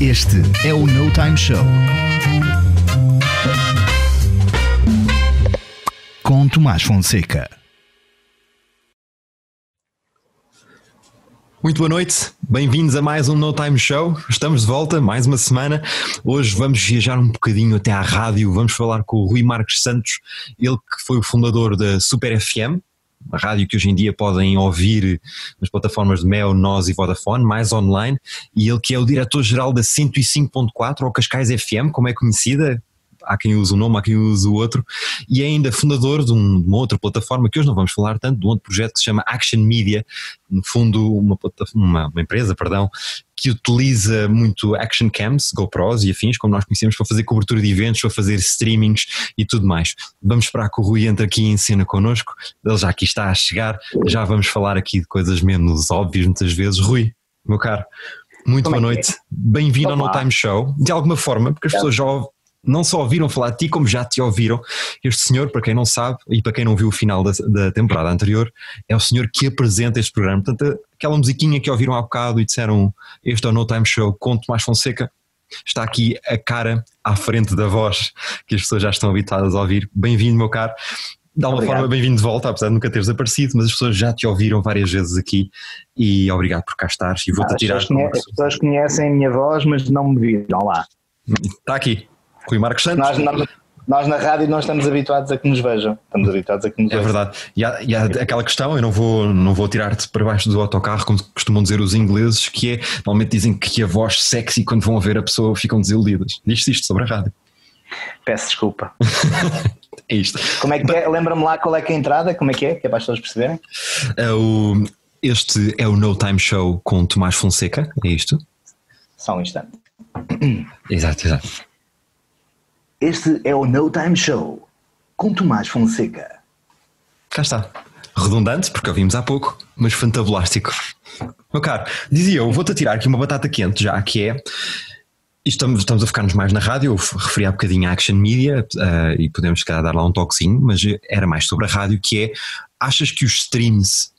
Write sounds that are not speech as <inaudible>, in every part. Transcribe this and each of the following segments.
Este é o No Time Show. Com Tomás Fonseca. Muito boa noite, bem-vindos a mais um No Time Show. Estamos de volta, mais uma semana. Hoje vamos viajar um bocadinho até à rádio. Vamos falar com o Rui Marques Santos, ele que foi o fundador da Super FM, rádio que hoje em dia podem ouvir nas plataformas de Mel, Nós e Vodafone, mais online, e ele que é o diretor-geral da 105.4 ou Cascais FM, como é conhecida, há quem use um nome, há quem use o outro, e é ainda fundador de, um, de, uma outra plataforma que hoje não vamos falar tanto, de um outro projeto que se chama Action Media, no fundo uma, uma, uma empresa, perdão, que utiliza muito action cams, GoPros e afins, como nós conhecemos, para fazer cobertura de eventos, para fazer streamings e tudo mais. Vamos esperar que o Rui entre aqui em cena connosco, ele já aqui está a chegar, já vamos falar aqui de coisas menos óbvias muitas vezes. Rui, meu caro, muito Como boa é noite, é? bem-vindo ao No Time Show, de alguma forma, porque as pessoas já não só ouviram falar de ti, como já te ouviram. Este senhor, para quem não sabe e para quem não viu o final da, da temporada anterior, é o senhor que apresenta este programa. Portanto, aquela musiquinha que ouviram há bocado e disseram este é o No Time Show com Tomás Fonseca, está aqui a cara à frente da voz que as pessoas já estão habituadas a ouvir. Bem-vindo, meu caro. De alguma obrigado. forma, bem-vindo de volta, apesar de nunca teres aparecido, mas as pessoas já te ouviram várias vezes aqui e obrigado por cá estares e vou-te tirar. As pessoas conhecem a minha voz, mas não me viram lá. Está aqui, Rui Marcos Santos. Nós, nós, nós, na rádio não estamos habituados a que nos vejam. Estamos habituados a que nos É vejam. verdade. E há, e há, aquela questão, eu não vou, não vou tirar-te para baixo do autocarro, como costumam dizer os ingleses, que é, normalmente dizem que a voz sexy, quando vão ver a pessoa, ficam desiludidas. Diz-se isto sobre a rádio. Peço desculpa. <laughs> é isto. Como é que é? Lembra-me lá qual é que é a entrada, como é que é, que é para as pessoas perceberem? É o, este é o No Time Show com Tomás Fonseca, é isto? Só um instante. Exato, exato. Este é o No Time Show com Tomás Fonseca. Cá está. Redundante, porque ouvimos há pouco, mas fantabulástico. Meu caro, dizia eu, vou-te tirar aqui uma batata quente, já que é. Estamos, estamos a focar-nos mais na rádio, eu referi há bocadinho a Action Media uh, e podemos se dar lá um toquezinho, mas era mais sobre a rádio, que é, achas que os streams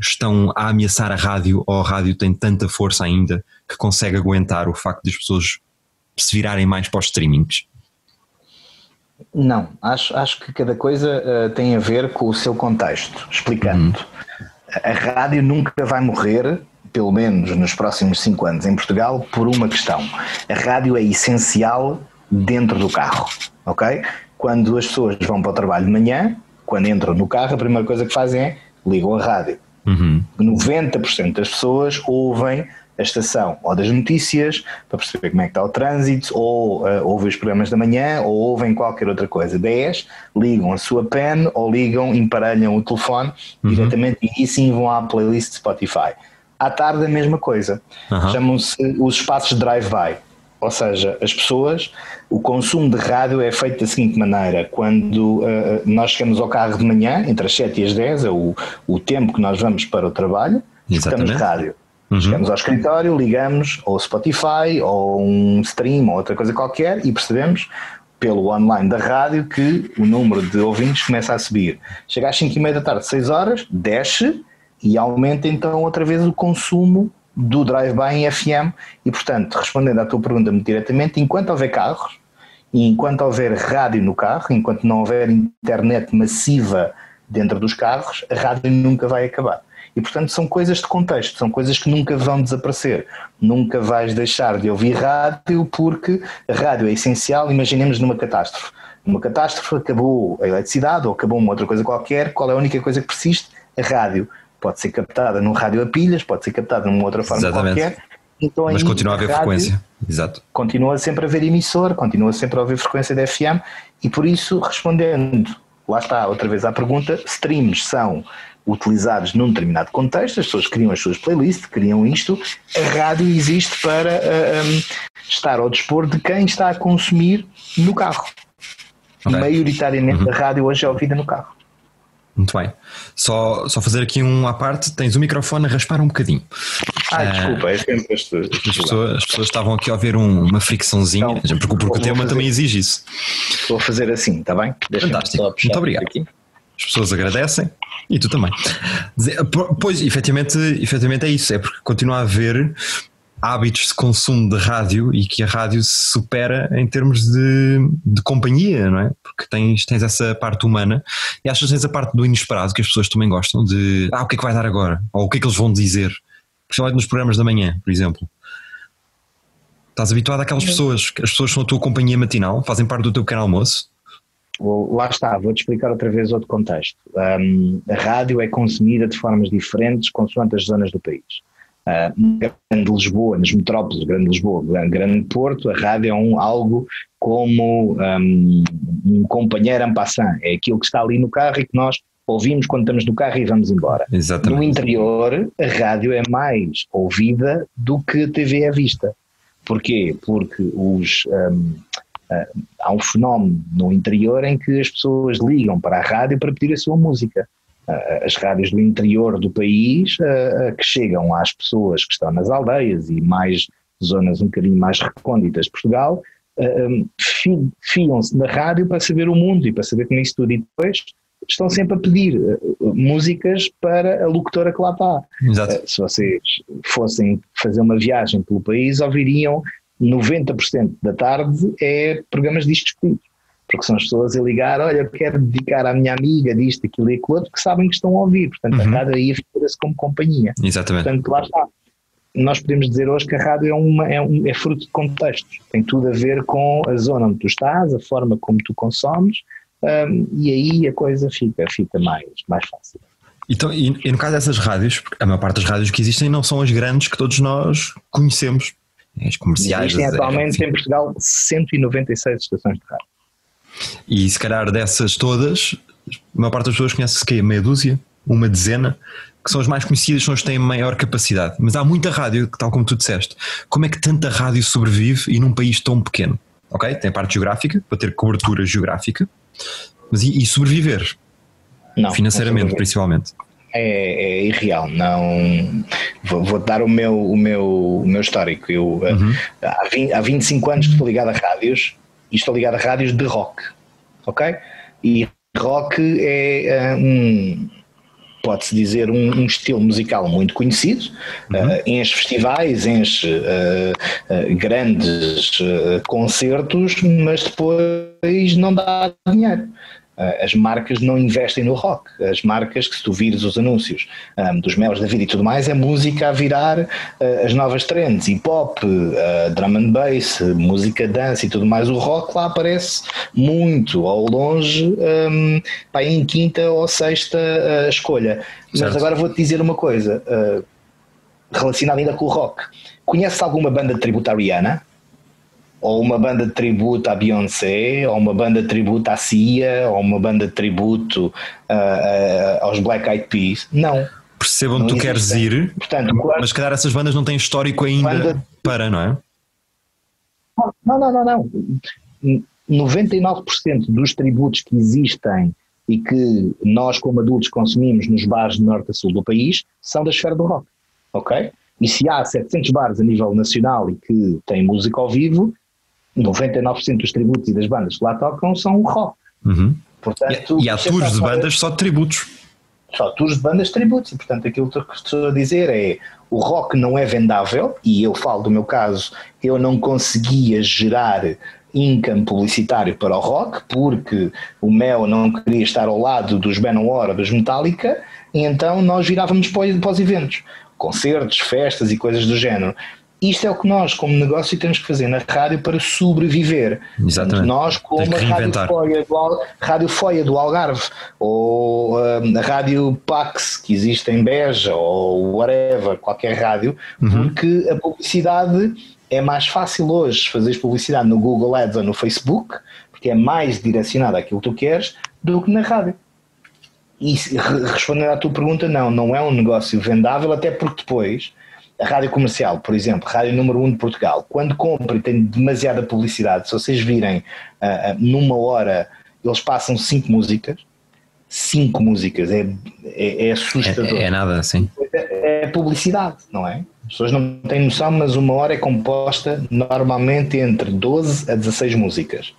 estão a ameaçar a rádio ou a rádio tem tanta força ainda que consegue aguentar o facto de as pessoas se virarem mais para os streamings? Não, acho, acho que cada coisa uh, tem a ver com o seu contexto. Explicando, uhum. a rádio nunca vai morrer, pelo menos nos próximos cinco anos em Portugal, por uma questão. A rádio é essencial dentro do carro, ok? Quando as pessoas vão para o trabalho de manhã, quando entram no carro, a primeira coisa que fazem é ligam a rádio. Uhum. 90% das pessoas ouvem a estação ou das notícias para perceber como é que está o trânsito, ou uh, ouvem os programas da manhã, ou ouvem qualquer outra coisa. 10 ligam a sua pen ou ligam, emparelham o telefone uhum. diretamente e sim vão à playlist Spotify. À tarde a mesma coisa. Uhum. Chamam-se os espaços de drive-by. Ou seja, as pessoas, o consumo de rádio é feito da seguinte maneira: quando uh, nós chegamos ao carro de manhã, entre as 7 e as 10, é o, o tempo que nós vamos para o trabalho, escutamos rádio Uhum. Chegamos ao escritório, ligamos ou Spotify ou um stream ou outra coisa qualquer e percebemos pelo online da rádio que o número de ouvintes começa a subir. Chega às 5 e meia da tarde, 6 horas, desce e aumenta então outra vez o consumo do drive-by em FM e portanto, respondendo à tua pergunta muito diretamente, enquanto houver carros e enquanto houver rádio no carro, enquanto não houver internet massiva dentro dos carros, a rádio nunca vai acabar. E, portanto, são coisas de contexto, são coisas que nunca vão desaparecer. Nunca vais deixar de ouvir rádio porque a rádio é essencial. Imaginemos numa catástrofe. Numa catástrofe acabou a eletricidade ou acabou uma outra coisa qualquer, qual é a única coisa que persiste? A rádio. Pode ser captada num rádio a pilhas, pode ser captada numa outra forma Exatamente. qualquer. Então, Mas continua a haver frequência. Exato. Continua sempre a haver emissor, continua sempre a haver frequência de FM e por isso, respondendo, lá está outra vez à pergunta, streams são utilizados num determinado contexto, as pessoas criam as suas playlists, criam isto, a rádio existe para uh, eh, um, estar ao dispor de quem está a consumir no carro. Okay. Maioritariamente uhum. a rádio hoje é ouvida no carro. Muito bem. Só, só fazer aqui um à parte, tens o microfone a raspar um bocadinho. Ah, uh, desculpa, é sempre este, este as, pessoas, as, pessoas, estavam aqui a ouvir um, uma fricçãozinha, então, porque, porque o tema fazer, também exige isso. Vou fazer assim, está bem? Fantástico. Muito obrigado. Aqui. As pessoas agradecem e tu também. Pois, efetivamente, efetivamente é isso, é porque continua a haver hábitos de consumo de rádio e que a rádio se supera em termos de, de companhia, não é? Porque tens, tens essa parte humana e achas que tens a parte do inesperado que as pessoas também gostam de ah, o que é que vai dar agora? Ou o que é que eles vão dizer? Principalmente nos programas da manhã, por exemplo. Estás habituado àquelas pessoas, as pessoas são a tua companhia matinal, fazem parte do teu pequeno almoço. Lá está, vou-te explicar outra vez outro contexto. Um, a rádio é consumida de formas diferentes consoante as zonas do país. Uh, grande Lisboa, nas metrópoles, Grande Lisboa, Grande Porto, a rádio é um, algo como um, um companheiro en passant, é aquilo que está ali no carro e que nós ouvimos quando estamos no carro e vamos embora. Exatamente. No interior, a rádio é mais ouvida do que a TV é vista. Porquê? Porque os, um, uh, há um fenómeno no interior em que as pessoas ligam para a rádio para pedir a sua música. Uh, as rádios do interior do país uh, que chegam às pessoas que estão nas aldeias e mais zonas um bocadinho mais recônditas de Portugal, um, fiam-se na rádio para saber o mundo e para saber como é isso tudo. E depois estão sempre a pedir músicas para a locutora que lá está. Exato. Se vocês fossem fazer uma viagem pelo país, ouviriam 90% da tarde é programas discutidos. Porque são as pessoas a ligar, olha, eu quero dedicar à minha amiga disto, aquilo e aquilo outro, que sabem que estão a ouvir. Portanto, uhum. a rádio aí figura-se como companhia. Exatamente. Portanto, lá está. Nós podemos dizer hoje que a rádio é, uma, é, um, é fruto de contextos. Tem tudo a ver com a zona onde tu estás, a forma como tu consomes, um, e aí a coisa fica, fica mais, mais fácil. Então, e, e, no caso dessas rádios, a maior parte das rádios que existem não são as grandes que todos nós conhecemos, as comerciais. Existem atualmente em Portugal 196 estações de rádio. E se calhar dessas todas, a maior parte das pessoas conhece-se que é meia dúzia, uma dezena, que são as mais conhecidas, são as que têm maior capacidade. Mas há muita rádio, tal como tu disseste. Como é que tanta rádio sobrevive e num país tão pequeno? Ok? Tem a parte geográfica, para ter cobertura geográfica, mas e, e sobreviver? Não. Financeiramente, não principalmente. É, é, irreal. Não vou, vou, dar o meu, o meu, o meu histórico. Eu uhum. há, 20, há 25 anos que estou ligado a rádios e estou ligado a rádios de rock. Ok? E rock é um, pode-se dizer, um, um, estilo musical muito conhecido, uhum. uh, enche festivais, enche uh, uh, grandes concertos, mas depois não dá dinheiro. Ah, as marcas não investem no rock. As marcas, que se tu vires os anúncios um, ah, dos melos da vida e tudo mais, é música a virar uh, as novas trends, hip hop, uh, drum and bass, música dance e tudo mais. O rock lá aparece muito ao longe, um, pá, em quinta ou sexta uh, escolha. Certo. Mas agora vou-te dizer uma coisa relacionada ainda com o rock. Conheces alguma banda Rihanna? Ou uma banda de tributo à Beyoncé, ou uma banda de tributo à Cia, ou uma banda de tributo uh, uh, aos Black Eyed Peas. Não. Percebam onde tu queres ir, Portanto, quando, mas calhar essas bandas não têm histórico ainda banda, para, não é? Não, não, não, não. 99% dos tributos que existem e que nós, como adultos, consumimos nos bares de norte a sul do país são da esfera do rock. Ok? E se há 700 bares a nível nacional e que têm música ao vivo, 99% dos tributos e das bandas que lá tocam são rock. Uhum. Portanto, e, há tours de bandas só de tributos. Só tours de bandas de tributos. E, portanto, aquilo que estou a dizer é o rock não é vendável, e eu falo do meu caso, eu não conseguia gerar income publicitário para o rock, porque o Mel não queria estar ao lado dos Manowar dos Metallica, e então nós virávamos para os eventos, concertos, festas e coisas do género. Isto é o que nós, como negócio, temos que fazer na rádio para sobreviver. Exatamente. Nós, como a Rádio Foia, do, rádio Foia do Algarve, ou hum, a Rádio Pax, que existe em Beja, ou whatever, qualquer rádio, uhum. porque a publicidade é mais fácil hoje fazer publicidade no Google Ads ou no Facebook, porque é mais direcionada àquilo que tu queres, do que na rádio. E respondendo à tua pergunta, não, não é um negócio vendável, até porque depois a rádio comercial, por exemplo, rádio número 1 um de Portugal, quando compra e tem demasiada publicidade, se vocês virem uh, numa hora, eles passam cinco músicas, cinco músicas, é, é, é assustador. É, é, nada, sim. É, é, publicidade, não é? As pessoas não têm noção, mas uma hora é composta normalmente entre 12 a 16 músicas.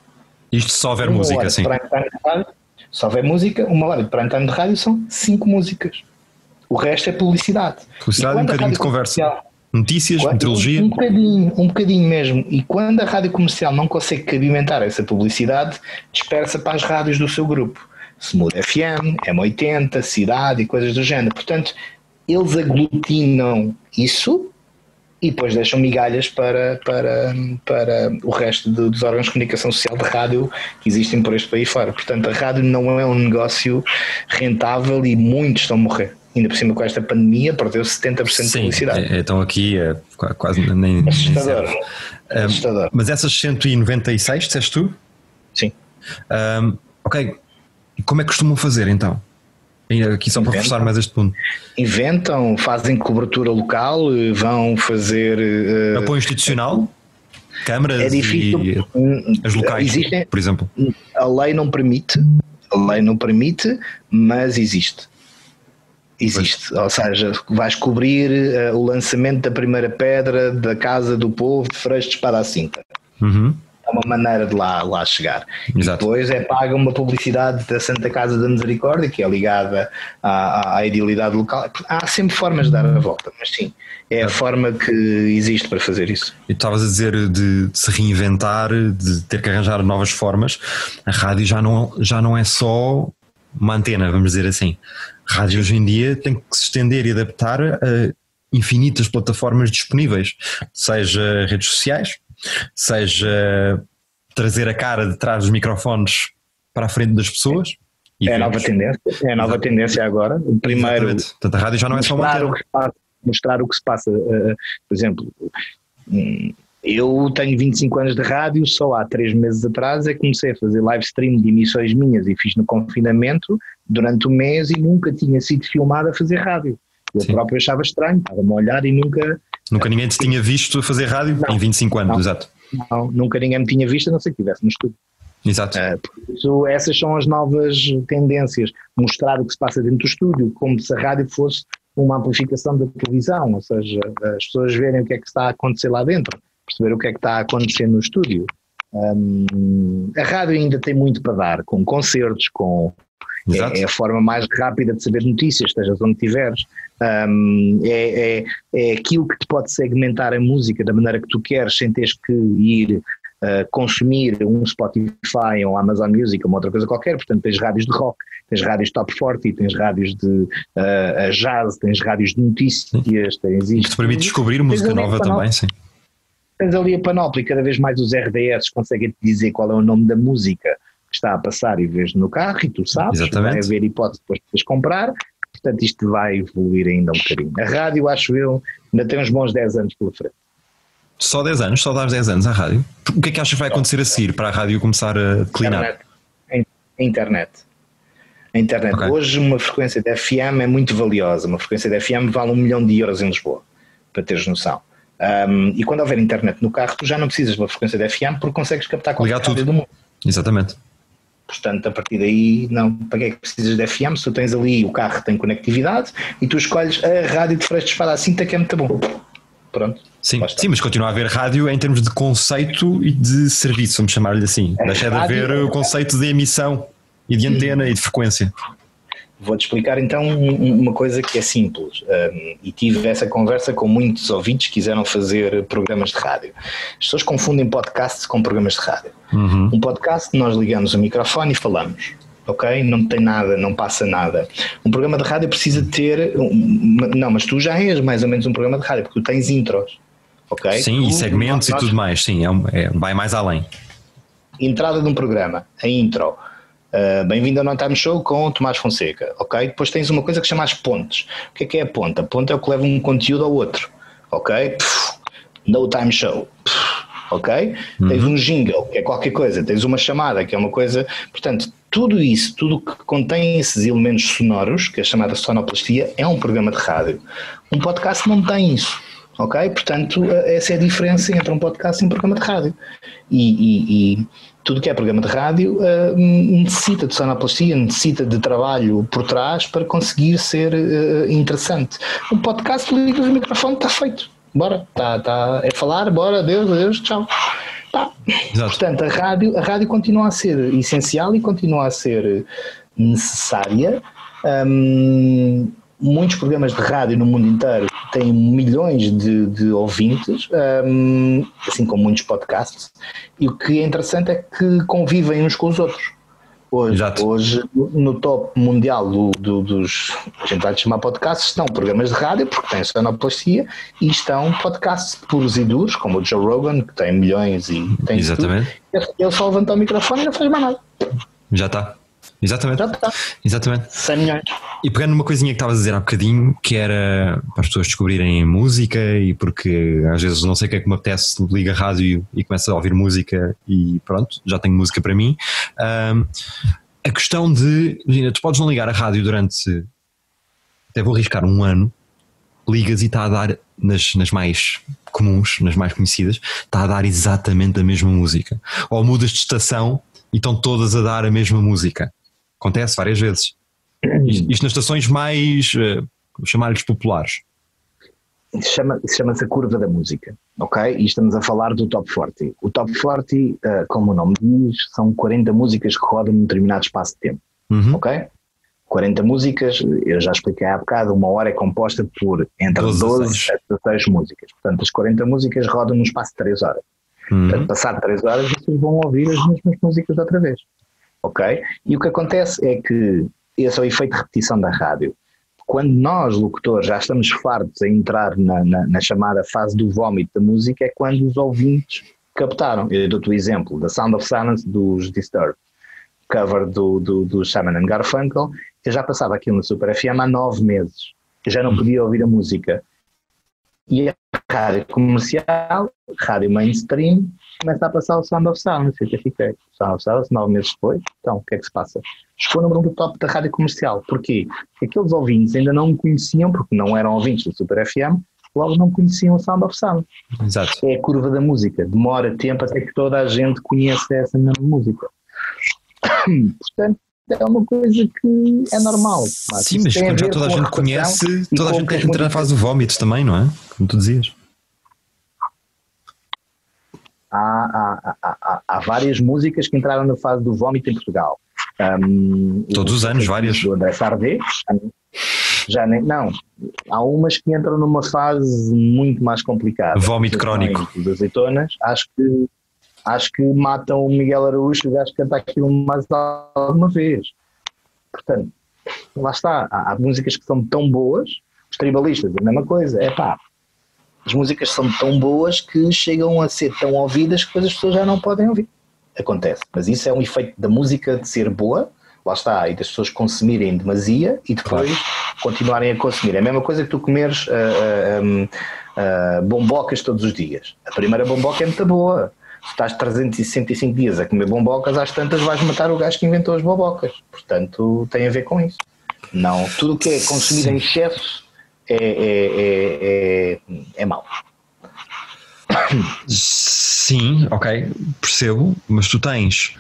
Isto só houver música, sim. Se houver música, uma hora de prime time de rádio são cinco músicas. O resto é publicidade. Publicidade e um bocadinho de conversa. Notícias, quando, meteorologia. Um bocadinho, um bocadinho mesmo. E quando a rádio comercial não consegue cabimentar essa publicidade, dispersa para as rádios do seu grupo. Smooth FM, M80, Cidade e coisas do género. Portanto, eles aglutinam isso e depois deixam migalhas para, para, para o resto de, dos órgãos de comunicação social de rádio que existem por este país fora. Portanto, a rádio não é um negócio rentável e muitos estão a morrer. Ainda por cima com esta pandemia perdeu 70% Sim, de publicidade. É, então aqui é quase nem. Assustador. Nem Assustador. mas essas 196, disseste tu? Sim. Um, ok. Como é que costumam fazer então? Aqui só para reforçar mais este ponto. Inventam, fazem cobertura local, vão fazer. Uh, Apoio institucional? Câmaras é difícil. e as locais, Existem, por exemplo? A lei não permite, a lei não permite, mas existe. Existe, pois. ou seja, vais cobrir uh, o lançamento da primeira pedra da Casa do Povo de Freixo de Espada à Cinta. Uhum é uma maneira de lá, lá chegar. Exato. depois é paga uma publicidade da Santa Casa da Misericórdia, que é ligada à, à idealidade local. Há sempre formas de dar a volta, mas sim, é a forma que existe para fazer isso. E tu estavas a dizer de, de, se reinventar, de ter que arranjar novas formas. A rádio já não, já não é só uma antena, vamos dizer assim. Rádio hoje em dia tem que se estender e adaptar a infinitas plataformas disponíveis, seja redes sociais, seja trazer a cara de trás dos microfones para a frente das pessoas. É a nova tendência, é a nova Exatamente. tendência agora. Primeiro, Portanto, a rádio já não é só uma o que passa, mostrar o que se passa. Uh, por exemplo, eu tenho 25 anos de rádio, só há três meses atrás é que comecei a fazer live stream de emissões minhas e fiz no confinamento durante um mês e nunca tinha sido filmado a fazer rádio. Eu Sim. próprio achava estranho, estava-me a olhar e nunca Nunca ninguém te tinha visto fazer rádio não, em 25 anos, não, exato. Não, nunca ninguém me tinha visto, a não ser que estivesse no estúdio. Exato. Uh, isso, essas são as novas tendências. Mostrar o que se passa dentro do estúdio, como se a rádio fosse uma amplificação da televisão, ou seja, as pessoas verem o que é que está a acontecer lá dentro, perceber o que é que está a acontecer no estúdio. Um, a rádio ainda tem muito para dar, com concertos, com é, é, a forma mais rápida de saber notícias, estejas onde estiveres. Um, é, é, é aquilo que te pode segmentar a música da maneira que tu queres, sem teres que ir Uh, consumir um Spotify ou um Amazon Music ou uma outra coisa qualquer, portanto tens rádios de rock, tens rádios top 40, tens rádios de uh, jazz, tens rádios de notícias, tens isto. Te permite descobrir música nova também, sim. Tens ali a panóplia, cada vez mais os RDS conseguem te dizer qual é o nome da música que está a passar e vês no carro e tu sabes, Exatamente. vai haver hipótese depois de comprar Portanto, isto vai evoluir ainda um bocadinho. A rádio, acho eu, ainda tem uns bons 10 anos pela frente. Só 10 anos? Só dás 10 anos à rádio? O que é que achas que vai acontecer a seguir para a rádio começar a declinar? Internet. Internet. A internet. Okay. Hoje uma frequência de FM é muito valiosa. Uma frequência de FM vale um milhão de euros em Lisboa, para teres noção. Um, e quando houver internet no carro, tu já não precisas de uma frequência de FM porque consegues captar qualquer tudo. do mundo. Exatamente. Portanto, a partir daí, não, para que é que precisas de FM? Se tu tens ali, o carro tem conectividade e tu escolhes a rádio de Freixo de Espada à Cinta, que é muito bom. Pronto. Sim, sim, mas continua a haver rádio em termos de conceito e de serviço, vamos chamar-lhe assim. É, Deixa de haver o conceito de emissão e de antena e de frequência. Vou-te explicar então uma coisa que é simples. Um, e tive essa conversa com muitos ouvintes que quiseram fazer programas de rádio. As pessoas confundem podcasts com programas de rádio. Uhum. Um podcast, nós ligamos o microfone e falamos. Ok? Não tem nada, não passa nada. Um programa de rádio precisa ter. Não, mas tu já és mais ou menos um programa de rádio, porque tu tens intros. Ok? Sim, tu, e segmentos nós, e tudo mais. Sim, é, é, vai mais além. Entrada de um programa, a intro Uh, Bem-vindo ao No Time Show com Tomás Fonseca, ok? Depois tens uma coisa que chama as pontes. O que é que é a ponta? A ponta é o que leva um conteúdo ao outro, ok? no Time Show, ok? Uhum. Tens um jingle, que é qualquer coisa, tens uma chamada, que é uma coisa. Portanto, tudo isso, tudo que contém esses elementos sonoros, que é a chamada sonoplastia, é um programa de rádio. Um podcast não tem isso. Ok? Portanto, eh, essa é a diferença entre um podcast e um programa de rádio. E, e, e tudo que é programa de rádio uh, necessita de sonoplastia, necessita de trabalho por trás para conseguir ser uh, interessante. Um podcast, ligas o microfone, está feito. Bora, tá, tá, é falar, bora, adeus, adeus, tchau. Tá. Portanto, a rádio, a rádio continua a ser essencial e continua a ser necessária. Um, muitos programas de rádio no mundo inteiro têm milhões de, de ouvintes, um, assim como muitos podcasts, e o que é interessante é que convivem uns com os outros. Hoje, hoje no top mundial do, do, dos, a gente vai chamar podcasts, estão programas de rádio, porque têm sonoplastia, e estão podcasts puros e duros, como o Joe Rogan, que tem milhões e tem Exatamente. Tudo. Ele só levanta o microfone e não faz mais nada. Já está. Exatamente. Já está. Exatamente. 100 milhões. E pegando numa coisinha que estavas a dizer há bocadinho, que era para as pessoas descobrirem música e porque às vezes não sei o que é que me apetece, liga a rádio e começa a ouvir música e pronto, já tenho música para mim. Um, a questão de, imagina, tu podes não ligar a rádio durante, até vou arriscar um ano, ligas e está a dar nas, nas mais comuns, nas mais conhecidas, está a dar exatamente a mesma música. Ou mudas de estação e estão todas a dar a mesma música. Acontece várias vezes. Isto nas estações mais, uh, chamar-lhes populares. Chama, chama-se a curva da música, ok? E estamos a falar do Top 40. O Top 40, uh, como o nome diz, são 40 músicas que rodam num determinado espaço de tempo, uhum. ok? 40 músicas, eu já expliquei há bocado, uma hora é composta por entre 12, 12 a 16 músicas. Portanto, as 40 músicas rodam num espaço de 3 horas. Uhum. Portanto, passar 3 horas, vocês vão ouvir as mesmas músicas outra vez. Ok? E o que acontece é que esse é o efeito de repetição da rádio. Quando nós, locutores, já estamos fartos a entrar na, na, na chamada fase do vómito da música, é quando os ouvintes captaram. Eu dou-te o exemplo da Sound of Silence dos Disturbed, cover do, do, do Simon Garfunkel. Eu já passava aquilo no Super FM há nove meses. Eu já não podia ouvir a música. E a rádio comercial, rádio mainstream, começa a passar o Sound of Silence. Eu fiquei, Sound of Silence, nove meses depois. Então, o que é que se passa? Chegou no número do top da rádio comercial. Porquê? Porque aqueles ouvintes ainda não me conheciam, porque não eram ouvintes do Super FM, logo não conheciam o Sound of Silence. Exato. É a curva da música. Demora tempo até que toda a gente conheça essa mesma música. <coughs> Portanto, é uma coisa que é normal. Mas Sim, mas quando já toda a gente conhece, toda a gente tem que entrar na fase do vómito também, não é? Como tu dizias. Há, há, há, há, várias músicas que entraram na fase do vómito em Portugal. Um, Todos os anos, várias. Do André Sardé, já nem, não, há umas que entram numa fase muito mais complicada. Vómito crónico. Das azeitonas, acho que acho que matam o Miguel Araújo e o gajo canta aquilo mais alguma vez. Portanto, lá está. Há, há, músicas que são tão boas, os tribalistas, a mesma coisa. É pá, as músicas são tão boas que chegam a ser tão ouvidas que depois as pessoas já não podem ouvir. Acontece. Mas isso é um efeito da música de ser boa, lá está, e das pessoas consumirem demasia e depois claro. continuarem a consumir. É a mesma coisa que tu comeres uh, uh, uh, bombocas todos os dias. A primeira bomboca é muito boa estás 365 dias a comer bombocas, às tantas vais matar o gajo que inventou as bombocas. Portanto, tem a ver com isso. Não, tudo o que é consumido em excesso é, é, é, é, é mau. Sim, ok, percebo, mas tu tens,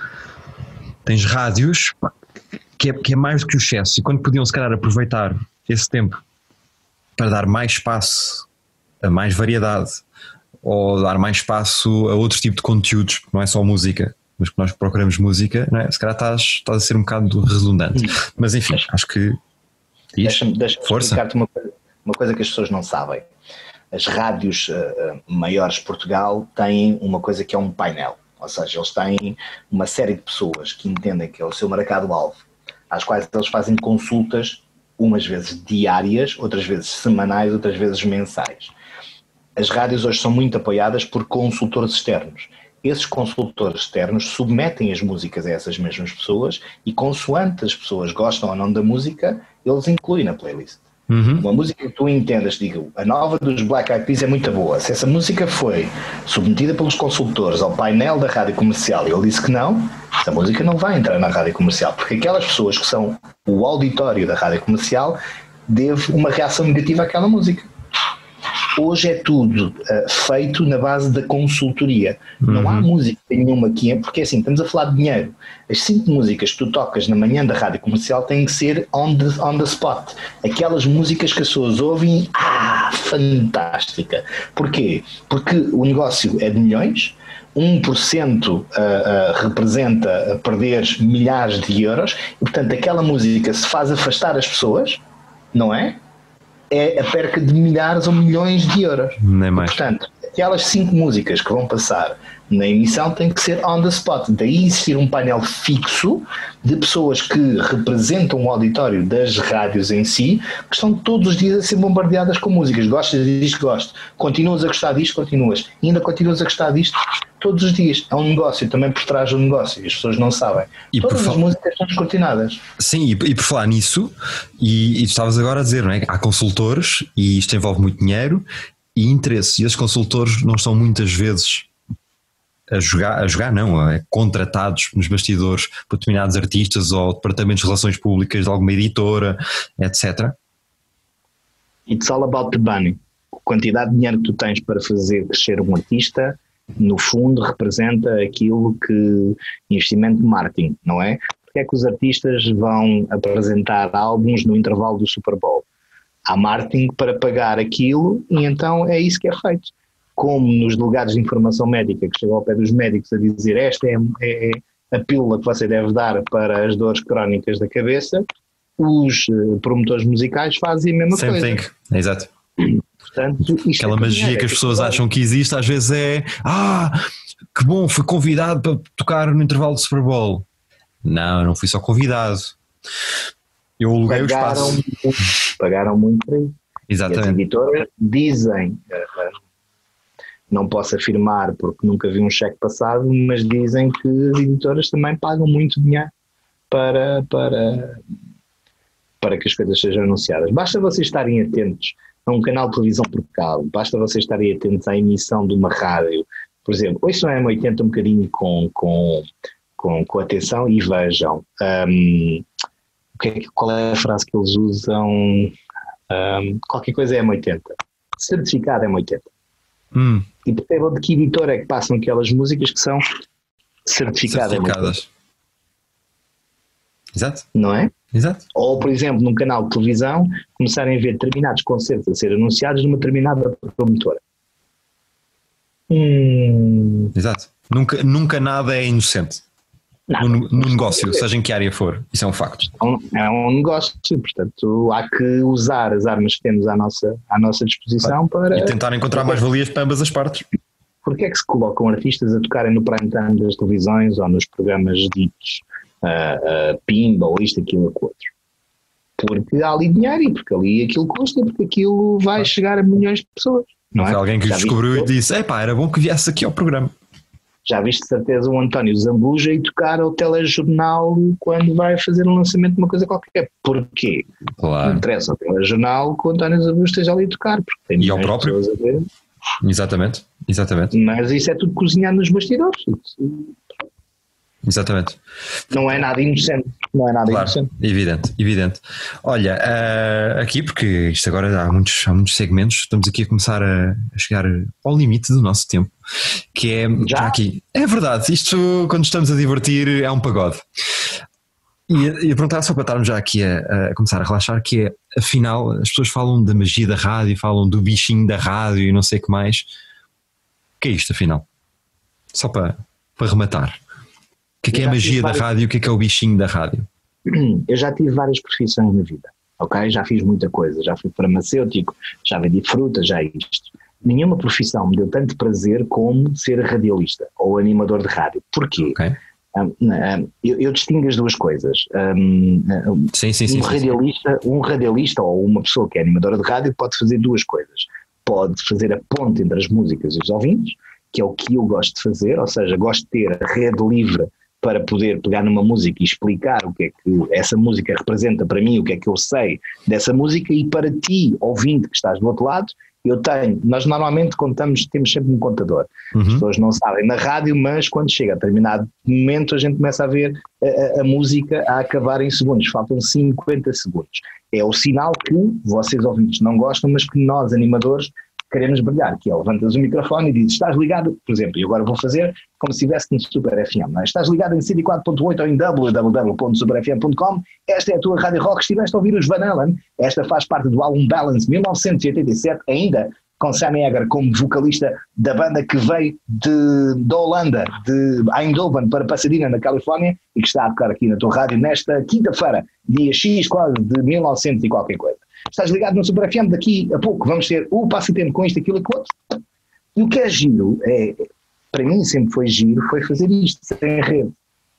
tens rádios que é, que é mais do que o excesso, e quando podiam se calhar aproveitar esse tempo para dar mais espaço a mais variedade, ou dar mais espaço a outro tipo de conteúdos, não é só música, mas que nós procuramos música, não é? se calhar estás, estás a ser um bocado redundante. Mas enfim, acho que. Deixa-me deixa explicar-te uma, uma coisa que as pessoas não sabem. As rádios uh, maiores de Portugal têm uma coisa que é um painel, ou seja, eles têm uma série de pessoas que entendem que é o seu mercado-alvo, às quais eles fazem consultas, umas vezes diárias, outras vezes semanais, outras vezes mensais as rádios hoje são muito apoiadas por consultores externos. Esses consultores externos submetem as músicas a essas mesmas pessoas e, consoante as pessoas gostam ou não da música, eles incluem na playlist. Uhum. Uma música que tu entendas, digo, a nova dos Black Eyed Peas é muito boa. Se essa música foi submetida pelos consultores ao painel da rádio comercial e ele disse que não, essa música não vai entrar na rádio comercial, porque aquelas pessoas que são o auditório da rádio comercial deve uma reação negativa àquela música. Hoje é tudo uh, feito na base da consultoria. Uhum. Não há uhum. música nenhuma aqui, porque assim, estamos a falar de dinheiro. As cinco músicas que tu tocas na manhã da rádio comercial têm que ser on the, on the spot. Aquelas músicas que as pessoas ouvem, ah, fantástica. Porquê? Porque o negócio é de milhões, 1% uh, uh, representa perder milhares de euros e, portanto, aquela música se faz afastar as pessoas, não é? É a perca de milhares ou milhões de euros. Nem mais. Portanto, aquelas cinco músicas que vão passar na emissão tem que ser on the spot. Daí existir um painel fixo de pessoas que representam o auditório das rádios em si, que estão todos os dias a ser bombardeadas com músicas. Gostas disto? Gosto. Continuas a gostar disto? Continuas. E ainda continuas a gostar disto? Todos os dias. É um negócio também por trás do negócio e as pessoas não sabem. E Todas as músicas estão descortinadas. Sim, e, e, por falar nisso, e, e tu estavas agora a dizer, não é? Há consultores e isto envolve muito dinheiro e interesse. E esses consultores não estão muitas vezes a jogar, a jogar não, é contratados nos bastidores por determinados artistas ou departamentos de relações públicas de alguma editora, etc. It's all about the money. A quantidade de dinheiro que tu tens para fazer crescer um artista, no fundo, representa aquilo que investimento de marketing, não é? Porque é que os artistas vão apresentar álbuns no intervalo do Super Bowl? Há marketing para pagar aquilo e então é isso que é feito como nos delegados de informação médica, que chegam ao pé dos médicos a dizer esta é, é, é a pílula que você deve dar para as dores crónicas da cabeça, os eh, promotores musicais fazem a mesma Same coisa. Thing. Exato. Portanto, Aquela é magia que as pessoas acham que existe, às vezes é ah, que bom, fui convidado para tocar no intervalo do Super Bowl. Não, não fui só convidado. Eu aluguei pagaram o espaço. Muito, pagaram muito para isso. Exatamente. E as editoras dizem, não posso afirmar porque nunca vi um cheque passado, mas dizem que as editoras também pagam muito dinheiro para, para, para que as coisas sejam anunciadas. Basta vocês estarem atentos a um canal de televisão por cabo, basta vocês estarem atentos à emissão de uma rádio. Por exemplo, hoje não é M80 um bocadinho com, com, com, com atenção e vejam um, é, qual é a frase que eles usam. Um, qualquer coisa é M80. Certificado é M80. Hum. E percebam de que editora é que passam aquelas músicas que são certificadas. certificadas. Exato. Não é? Exato. Ou, por exemplo, num canal de televisão, começarem a ver determinados concertos a ser anunciados numa determinada promotora. Hum. Exato. Nunca, nunca nada é inocente. No, no, negócio, seja em que área for, isso é um facto. É um, é um, negócio, portanto há que usar as armas que temos à nossa, à nossa disposição para. E tentar encontrar mais valias para ambas as partes. Porquê é que se colocam artistas a tocarem no prime time das televisões ou nos programas ditos uh, uh, Pimba ou isto, aquilo, aquilo outro? Porque há ali dinheiro e porque ali aquilo custa, porque aquilo vai chegar a milhões de pessoas. Não, não é? foi alguém que descobriu e disse: é pá, era bom que viesse aqui ao programa. Já viste de certeza o António Zambuja e tocar ao telejornal quando vai fazer um lançamento de uma coisa qualquer. Porquê? Claro. Não interessa ao telejornal que o António Zambuja esteja ali a tocar. Porque tem e ao próprio. Exatamente, exatamente. Mas isso é tudo cozinhado nos bastidores. Exatamente. Não é nada inocente. Não é nada claro, inocente. Evidente, evidente. Olha, uh, aqui, porque isto agora há muitos, há muitos segmentos, estamos aqui a começar a, a chegar ao limite do nosso tempo, que é Já? aqui. É verdade, isto quando estamos a divertir é um pagode. E ia perguntar só para estarmos já aqui a, a, começar a relaxar, que é, afinal, as pessoas falam da magia da rádio, falam do bichinho da rádio e não sei o que mais. O que é isto, afinal? Só para, para rematar que é, que é a magia da rádio? O que é, que é o bichinho da rádio? Eu já tive várias profissões na vida, ok? Já fiz muita coisa, já fui farmacêutico, já vendi frutas, já isto. Nenhuma profissão me deu tanto prazer como ser radialista ou animador de rádio. Porquê? Okay. Um, um, eu, eu, distingo as duas coisas. Um, sim, sim, sim, um, radialista, um radialista ou uma pessoa que é animadora de rádio pode fazer duas coisas. Pode fazer a ponte entre as músicas e os ouvintes, que é o que eu gosto de fazer, ou seja, gosto de ter a rede livre para poder pegar numa música e explicar o que é que essa música representa para mim, o que é que eu sei dessa música e para ti, ouvinte que estás do outro lado, eu tenho, nós normalmente contamos, temos sempre um contador. Uhum. As pessoas não sabem na rádio, mas quando chega a determinado momento a gente começa a ver a, a, a música a acabar em segundos, faltam 50 segundos. É o sinal que vocês ouvintes não gostam, mas que nós animadores queremos brilhar, que é levantas o microfone e dizes, estás ligado, por exemplo, e agora vou fazer como se estivesse no Super FM, não é? estás ligado em 104.8 ou em www.superfm.com, esta é a tua Rádio Rock, estiveste a ouvir os Van Halen, esta faz parte do álbum Balance 1987, ainda com Sam Egger como vocalista da banda que veio de, da Holanda, de Eindhoven para Pasadena, na Califórnia, e que está a tocar aqui na tua rádio nesta quinta-feira, dia X quase de 1900 e qualquer coisa. Estás ligado no Super FM, daqui a pouco vamos ter o passatempo com isto, aquilo e com outro. E o que é giro, é, para mim sempre foi giro, foi fazer isto sem rede.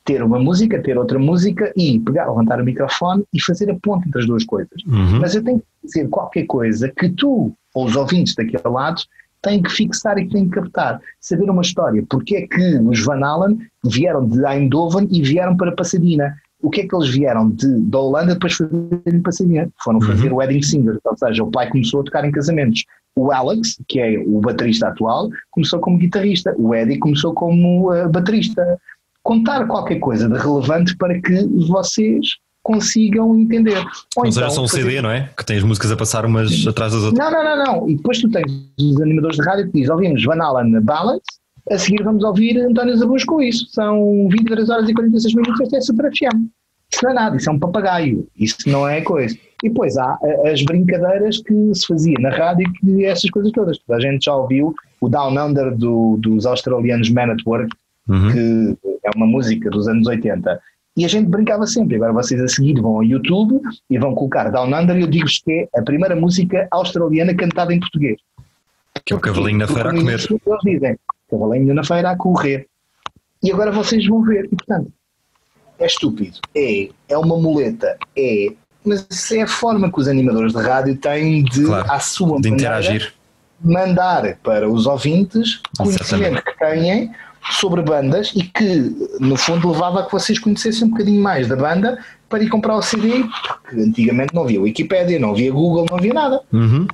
Ter uma música, ter outra música e pegar, levantar o microfone e fazer a ponte entre as duas coisas. Uhum. Mas eu tenho que dizer qualquer coisa que tu, ou os ouvintes daquele lado, têm que fixar e que têm que captar. Saber uma história. Porque é que os Van Allen vieram de Eindhoven e vieram para Pasadena? O que é que eles vieram de, da Holanda depois fazerem Pasadena? Foram fazer o wedding singer, ou seja, o pai começou a tocar em casamentos. O Alex, que é o baterista atual, começou como guitarrista. O Eddie começou como uh, baterista. Contar qualquer coisa de relevante para que vocês consigam entender. Ou Não então só um fazer- CD, não é? Que tem as músicas a passar umas atrás das outras. Não, não, não, não. E depois tu tens os animadores de rádio que dizem, ouvimos Van Allen Ballads, a seguir vamos ouvir António Zabus com isso. São 23 horas e 46 minutos, isto é Super FM. Isso não é nada, isso é um papagaio. Isso não é coisa. E depois há a- as brincadeiras que se fazia na rádio, que essas coisas todas. Toda a gente já ouviu o Down Under do- dos australianos Man at Work, Uhum. que é uma música dos anos 80. E a gente brincava sempre. Agora vocês a seguir vão ao YouTube e vão colocar Down Under e eu digo-vos que é a primeira música australiana cantada em português. Que é o cavalinho na feira a comer. Eles dizem cavalinho na feira a correr. E agora vocês vão ver. E portanto, é estúpido. É, é uma muleta. É. Mas isso é a forma que os animadores de rádio têm de, Claro, à sua De maneira, interagir. mandar para os ouvintes conhecimento que têm sobre bandas e que, no fundo, levava a que vocês conhecessem um bocadinho mais da banda para ir comprar o CD, porque antigamente não havia Wikipédia, não havia Google, não havia nada. Uhum.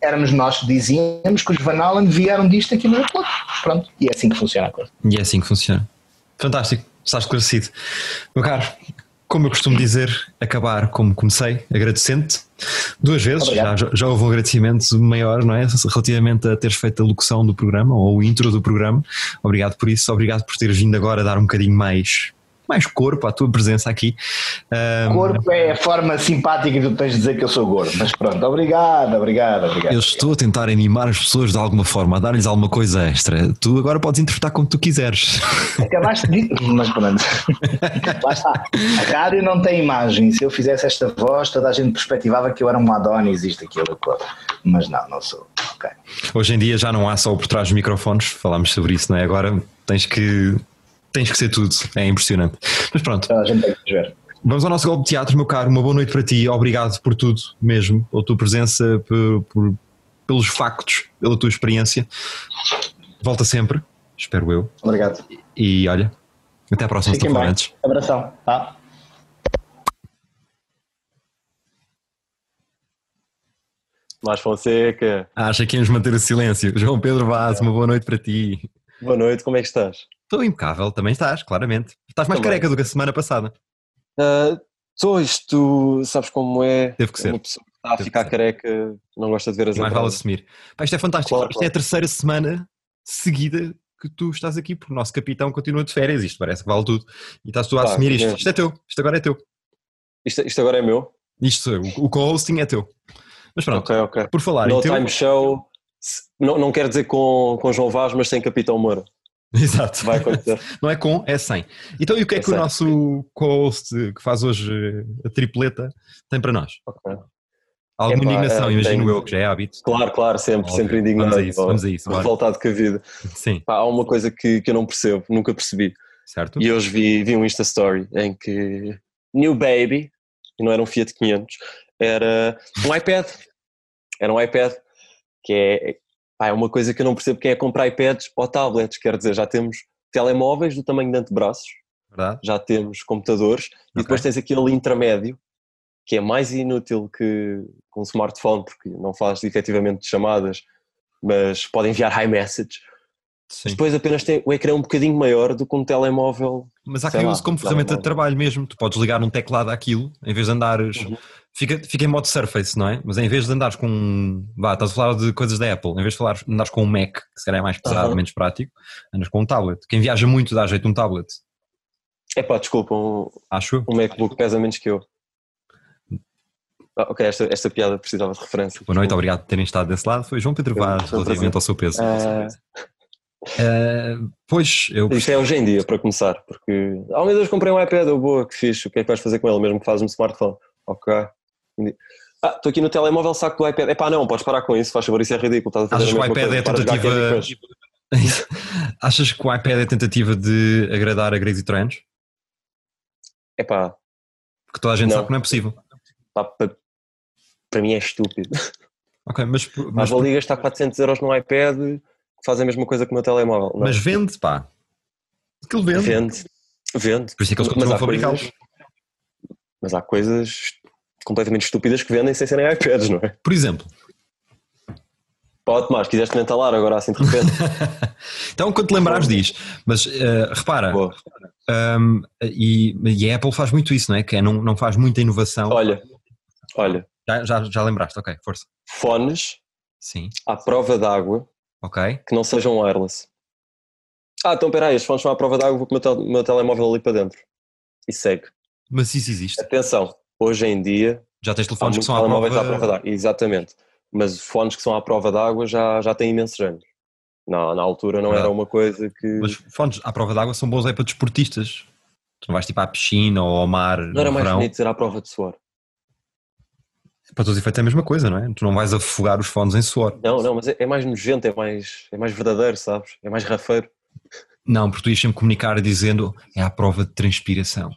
Éramos nós que dizíamos que os Van Allen vieram disto, aquilo e daquilo. Pronto, e é assim que funciona a coisa. E é assim que funciona. Fantástico, está esclarecido. Meu caro, como eu costumo dizer, acabar como comecei, agradecendo-te duas vezes. Já, já houve um agradecimento maior, não é? Relativamente a teres feito a locução do programa ou o intro do programa. Obrigado por isso, obrigado por teres vindo agora dar um bocadinho mais, mais corpo à tua presença aqui. Ahm, Corpo é a forma simpática que tu tens de dizer que eu sou gordo, mas pronto, obrigado, obrigado, obrigado. eu estou a tentar animar as pessoas de alguma forma, a dar-lhes alguma coisa extra. Tu agora podes interpretar como tu quiseres. <laughs> Acabaste de. Mas pronto. <laughs> Lá está. A rádio não tem imagem. Se eu fizesse esta voz, toda a gente perspectivava que eu era um Adonis, isto, aquilo, aquilo. Mas não, não sou. Ok. Hoje em dia já não há só por trás dos microfones, falámos sobre isso, não é? Agora tens que, tens que ser tudo, é impressionante. Mas pronto, Toda a gente tem que ver. vamos ao nosso golpe de teatro, meu caro. Uma boa noite para ti, obrigado por tudo mesmo, pela tua presença, por, por- pelos factos, pela tua experiência. Volta sempre, espero eu. Obrigado. E olha, até à próxima, Fiquem bem. antes. Abração. Tá? Mais Fonseca, Acha que íamos manter o silêncio. João Pedro Vaz, uma boa noite para ti. boa noite, como é que estás? Estou impecável, também estás, claramente. Estás mais Também. careca do que a semana passada. Ah, Sou isto, sabes como é? Teve que ser. Uma pessoa que está a Teve ficar careca, não gosta de ver as mais vale assumir. Pá, isto é fantástico. Claro, isto é a terceira semana seguida que tu estás aqui, porque o nosso capitão continua de férias. Isto parece que vale tudo. E estás tu a Pá, assumir isto. mesmo. Isto é teu. Isto agora é teu. Isto, isto agora é meu? Isto, o, o co-hosting é teu. Mas pronto, Ok, ok. por falar No teu. Time Show, não, não quero dizer com, com João Vaz, mas sem Capitão Moura. <laughs> Exato. Vai acontecer. Não é com, é sem. Então, e o que é É que o sem. nosso co-host que faz hoje a tripleta tem para nós? Ok. Alguma Epá, indignação, eh, imagino tenho- eu, que já é hábito. Claro, claro, sempre, Óbvio. sempre indignado. Vamos a isso, vamos a isso. Revoltado com a vida. <laughs> Sim, Pá, há uma coisa que, que eu não percebo, nunca percebi. certo? E hoje vi, vi um Insta Story em que New Baby, e não era um Fiat 500, era um iPad. Era um iPad, que é, pá, é uma coisa que eu não percebo quem é comprar iPads ou tablets. Quer dizer, já temos telemóveis do tamanho de antebraços, Verdade? já temos computadores, e depois tens aquele intermédio, que é mais inútil que, que um smartphone, porque não faz efetivamente chamadas, mas pode enviar iMessage. Sim. Depois apenas tem o ecrã um bocadinho maior do que um telemóvel Mas há quem use como ferramenta de trabalho mesmo. Tu podes ligar um teclado àquilo, em vez de andares. Uhum. Fica, fica em modo Surface, não é? Mas em vez de andares com. Vá, estás a falar de coisas da Apple. Em vez de falar, andares com um Mac, que se calhar é mais pesado, Uhum. menos prático, andas com um tablet. Quem viaja muito dá jeito um tablet, É pá, desculpa, um, acho um MacBook pesa menos que eu. Ah, ok, esta, esta piada precisava de referência. Boa noite, obrigado por terem estado desse lado. Foi João Pedro Vaz, relativamente ao seu peso. Ah, Eh, pois, eu isto é hoje em dia, para começar, porque há um mês eu comprei um iPad, eu boa, que fixe, o que é que vais fazer com ele? Mesmo que fazes no smartphone. Ok. Ah, estou aqui no telemóvel, saco do iPad. Epá, não, podes parar com isso, faz favor, isso é ridículo. Estás a fazer Achas que a o iPad coisa, é para tentativa-. <laughs> Achas que o iPad é tentativa de agradar a gregos e troianos? Epá, Porque toda a gente Não. sabe que não é possível. pá, pa- para mim é estúpido. Ok, mas, Mas mas, vou ali gastar 400 euros num iPad faz a mesma coisa que o meu telemóvel. Não. mas vende, pá. Aquilo vende. Vende, vende. Por isso é que eles continuam a fabricá-los. Mas há coisas completamente estúpidas que vendem sem serem iPads, não é? Por exemplo, Pá, Tomás, quiseste mentalar agora assim de repente? <laughs> então quando te lembrares diz, mas eh, repara, Boa. hum, e, e a Apple faz muito isso, não é? Que é, não, não faz muita inovação. Olha, olha, Já, já, já lembraste, ok, força. fones Sim, à prova d'água ok. que não sejam wireless. Ah, então peraí, os fones são à prova d'água, vou com o meu, tel- meu telemóvel ali para dentro. E segue. Mas isso existe. Atenção, hoje em dia Já tens telefones que são à prova... à prova d'água. Exatamente. Mas fones que são à prova d'água já, já têm imensos anos. Na, na altura não Verdade. era uma coisa que. Mas fones à prova d'água são bons é para desportistas. Tu não vais tipo à piscina ou ao mar não era mais verão. bonito dizer à prova de suor. Para todos os efeitos é a mesma coisa, não é? Tu não vais afogar os fones em suor. Não, não, mas é, é mais nojento, é mais, é mais verdadeiro, sabes? É mais rafeiro. Não, porque tu ias sempre comunicar dizendo é à prova de transpiração.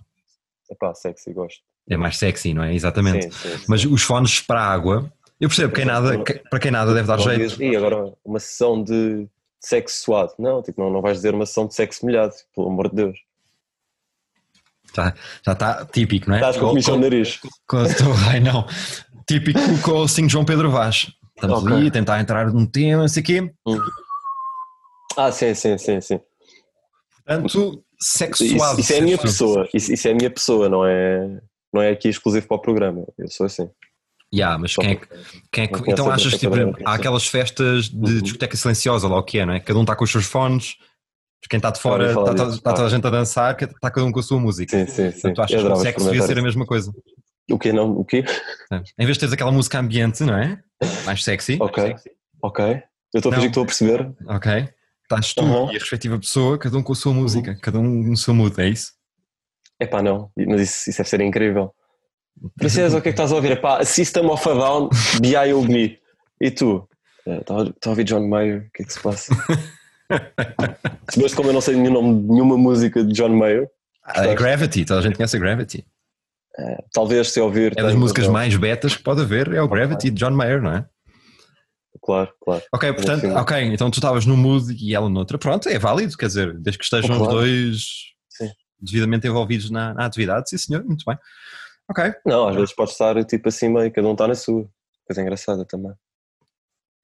Epá, sexy, gosto. É mais sexy, não é? Exatamente. Sim, sim, sim. Mas os fones para a água, eu percebo, quem nada, que- para quem nada deve dar jeito. E agora uma sessão de sexo suado. Não, tipo, não, não vais dizer uma sessão de sexo molhado, pelo amor de Deus. Já, já está típico, não é? Estás com comichão no nariz. com, com, <laughs> ai, não. Típico <laughs> com o Sing João Pedro Vaz. Estamos Ok. ali tentar entrar num tema, não sei o quê. Ah, sim, sim, sim, sim. Portanto, sexo Isso, suave. isso é a minha pessoa. Isso, isso é a minha pessoa, não é, não é aqui exclusivo para o programa. Eu sou assim. Ya, mas Só quem é que. Quem é que então achas tipo, há aquelas festas de Uhum. discoteca silenciosa lá o que é, não é? Cada um está com os seus fones, quem está de fora Já ouvi está, está- está toda a gente a dançar, está cada um com a sua música. Sim, sim, sim. Portanto, tu achas que o sexo devia ser a mesma coisa. O quê? Não, o quê? Em vez de teres aquela música ambiente, não é? Mais sexy. Ok, ok. Eu estou a fingir que estou a perceber. Ok. Estás tu Uhum. e a respectiva pessoa, cada um com a sua música, cada um no seu mood, é isso? Epá, não. Mas isso, isso deve ser incrível. Princesa, o que é que estás a ouvir? Epá, System of a Down, B.I.O.B. E tu? Eh, Estás a estás a ouvir John Mayer? O que é que se passa? <laughs> Percebeste como eu não sei nenhum nome nenhuma música de John Mayer? Ah, é Gravity, toda a gente conhece a Gravity. Talvez se ouvir. É das músicas mais betas que pode haver, é o Gravity de John Mayer, não é? Claro, claro. Ok, portanto, Sim. ok, então tu estavas num mood e ela noutra. Pronto, é válido, quer dizer, desde que estejam Claro. os dois Sim. devidamente envolvidos na, na atividade, sim senhor, muito bem. Ok, Não, às vezes pode estar tipo assim meio, cada um está na sua. Coisa engraçada também.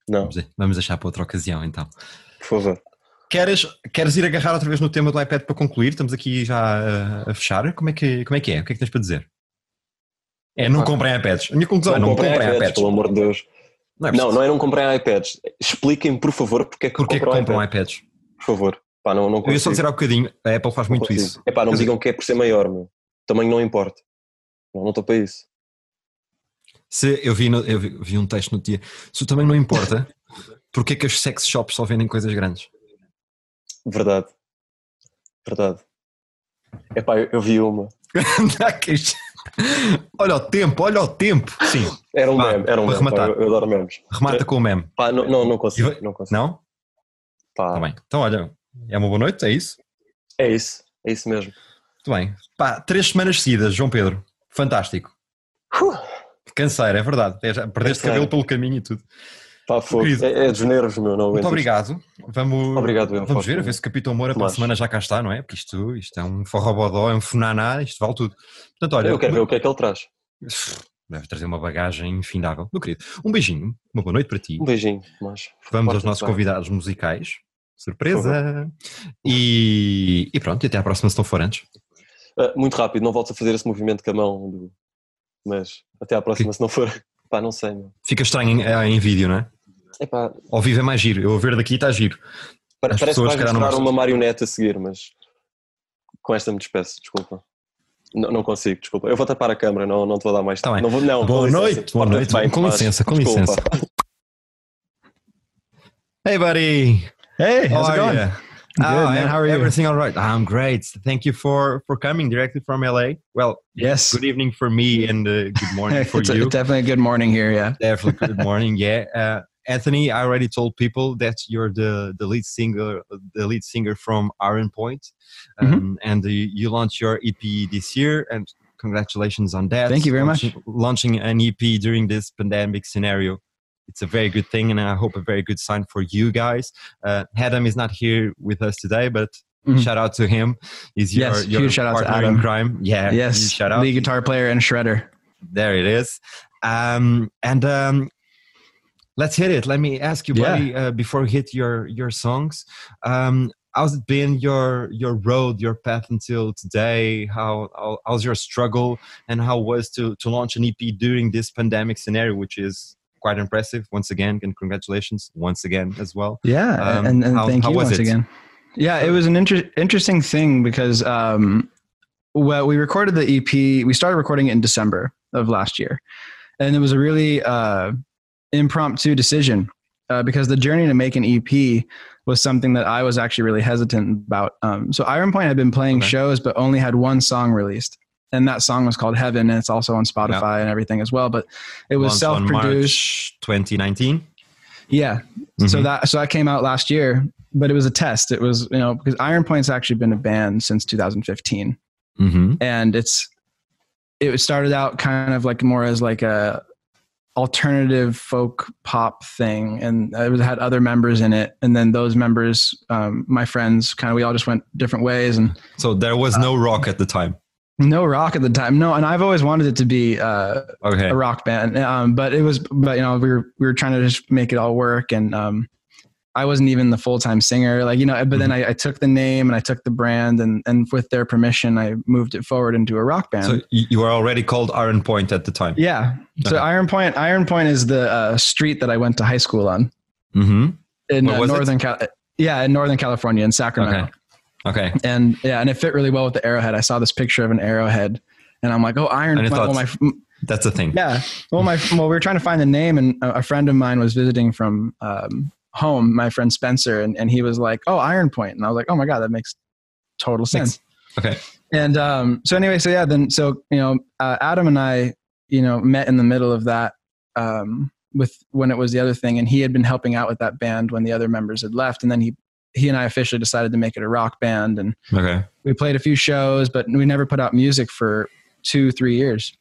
Não, vamos, vamos deixar para outra ocasião então. por favor. Queres, queres ir agarrar outra vez no tema do iPad para concluir? Estamos aqui já a, a fechar. Como é, que, como é que é? O que é que tens para dizer? É, não Pá. comprem iPads. A minha conclusão é não comprem comprem iPads, iPads. pelo amor de Deus. Não é Não, não é não comprem iPads. Expliquem, por favor, porque é que Porquê que compram compram iPads. iPads? Por favor. Pá, não, não Eu ia só dizer há bocadinho, a Apple faz Não muito consigo. isso. Epá, não me digam que é por ser maior, meu. Tamanho não importa. Não, não estou para isso. Se eu vi, no- eu vi, vi um texto no dia, se também não importa, <laughs> porque é que as sex shops só vendem coisas grandes? Verdade. Verdade. Epá, eu, eu vi uma. <laughs> Olha o tempo, olha o tempo. Sim, Era um Vá, meme, era um meme. pá, eu, eu adoro memes. remata com o meme. Pá, não, não, não consigo. Não consigo. Não? Pá, Está bem. Então, olha, é uma boa noite, é isso? É isso. É isso mesmo. Muito bem. Pá, três semanas seguidas, João Pedro. Fantástico. Uh, Canseiro, é verdade. É, perdeste Canseiro. cabelo pelo caminho e tudo. Pá. Querido. É, é dos nervos, meu. Não Muito obrigado. Vamos, Obrigado, vamos Fausto. ver, a ver se o Capitão Moura para a semana já cá está, não é? Porque isto, isto é um forrobodó, é um funaná, isto vale tudo. Portanto, olha, Eu quero ver o que é que ele traz. deve trazer uma bagagem infindável. Meu querido, um beijinho, uma boa noite para ti. Um beijinho, mas. Vamos aos nossos bem. convidados musicais. Surpresa! E, e pronto, e até à próxima se não for antes. Ah, muito rápido, não voltes a fazer esse movimento com a mão. do- Mas até à próxima, se não for. Pá, não sei, meu. Fica estranho em, em vídeo, não é? Epá, Ao vivo é mais giro. Eu a ver daqui está giro. As parece que pessoas, vais calhar, não mostrar uma marionete a seguir, mas com esta me despeço, desculpa. Não, não consigo, desculpa. Eu vou tapar a câmera, não, não te vou dar mais Tá bem. Não vou, não, Boa com licença. noite, boa noite. bem, Com mas licença, com desculpa. licença. <laughs> Hey, buddy. Hey, How how's it going? you? Good, Oh, man. How are you? Everything all right? I'm great. Thank you for for coming directly from LA. Well, Yes. good evening for me and uh, good morning <laughs> for it's a- you. definitely a good morning here. Yeah. Definitely good morning. <laughs> Yeah. Uh, Anthony, I already told people that you're the, the lead singer, the lead singer from Iron Point, Mm-hmm. um, and uh, you launched your EP this year. And congratulations on that! Thank you very much. Launching- Launching an EP during this pandemic scenario, it's a very good thing, and I hope a very good sign for you guys. Uh, Adam is not here with us today, but Mhm. shout out to him. He's your, Yes, your huge shout out to in Adam. crime. Yeah, yes. shout out. Lead guitar player and shredder. There it is. Um, and um, let's hit it. Let me ask you, Yeah. buddy, uh, before we hit your your songs. Um, how's it been your your road, your path until today? How, how how's your struggle, and how was to to launch an EP during this pandemic scenario, which is quite impressive. Once again, and congratulations once again as well. Yeah. Um, and and how- thank how you once it? again. Yeah, it was an inter- interesting thing because um, well, we recorded the EP. We started recording it in December of last year, and it was a really uh, impromptu decision uh, because the journey to make an EP was something that I was actually really hesitant about. Um, so Iron Point had been playing Okay. shows, but only had one song released. And that song was called Heaven, and it's also on Spotify and everything as well. But it was self-produced. 2019. Yeah. So Mhm. that so that came out last year, but it was a test. It was you know because Iron Point's actually been a band since 2015, Mm-hmm. and it's it started out kind of like more as like a alternative folk pop thing, and it had other members in it, and then those members, um, my friends, kind of we all just went different ways, and So there was no rock at the time. no rock at the time. No, and I've always wanted it to be. Uh, Okay. a rock band. Um, but it was, but you know, we were we were trying to just make it all work, and um, I wasn't even the full time singer, like you know. But then I, I took the name and I took the brand, and and with their permission, I moved it forward into a rock band. So you were already called Iron Point at the time. yeah. So Okay. Iron Point, Iron Point is the uh, street that I went to high school on Mm-hmm. in uh, northern Cal. Yeah, in Northern California, in Sacramento. Okay. Okay. And yeah, and it fit really well with the arrowhead. I saw this picture of an arrowhead, and I'm like, oh, Iron. You well, my That's the thing. Yeah. Well, my well, we were trying to find the name, and a a friend of mine was visiting from um, home. My friend Spencer, and, and he was like, "Oh, Iron Point," and I was like, "Oh my god, that makes total sense." Okay. And um, so anyway, so yeah, then so you know, uh, Adam and I, you know, met in the middle of that um, with when it was the other thing, and he had been helping out with that band when the other members had left, and then he he and I officially decided to make it a rock band, and Okay. we played a few shows, but we never put out music for two, three years.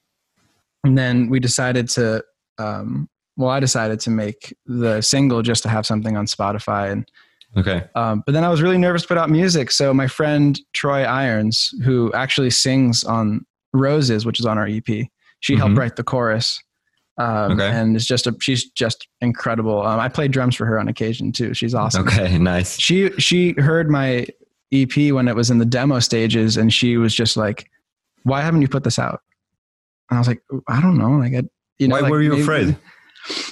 And then we decided to, um, well, I decided to make the single just to have something on Spotify. And, Okay. um, but then I was really nervous to put out music. So my friend Troy Irons, who actually sings on Roses, which is on our EP, she helped Mhm. write the chorus. Um, Okay. and it's just a, she's just incredible. Um, I played drums for her on occasion too. She's awesome Okay. <laughs> Nice. she she heard my EP when it was in the demo stages, and she was just like, "Why haven't you put this out?" And I was like, "I don't know." Like, I, you know, Why like, were you maybe- afraid?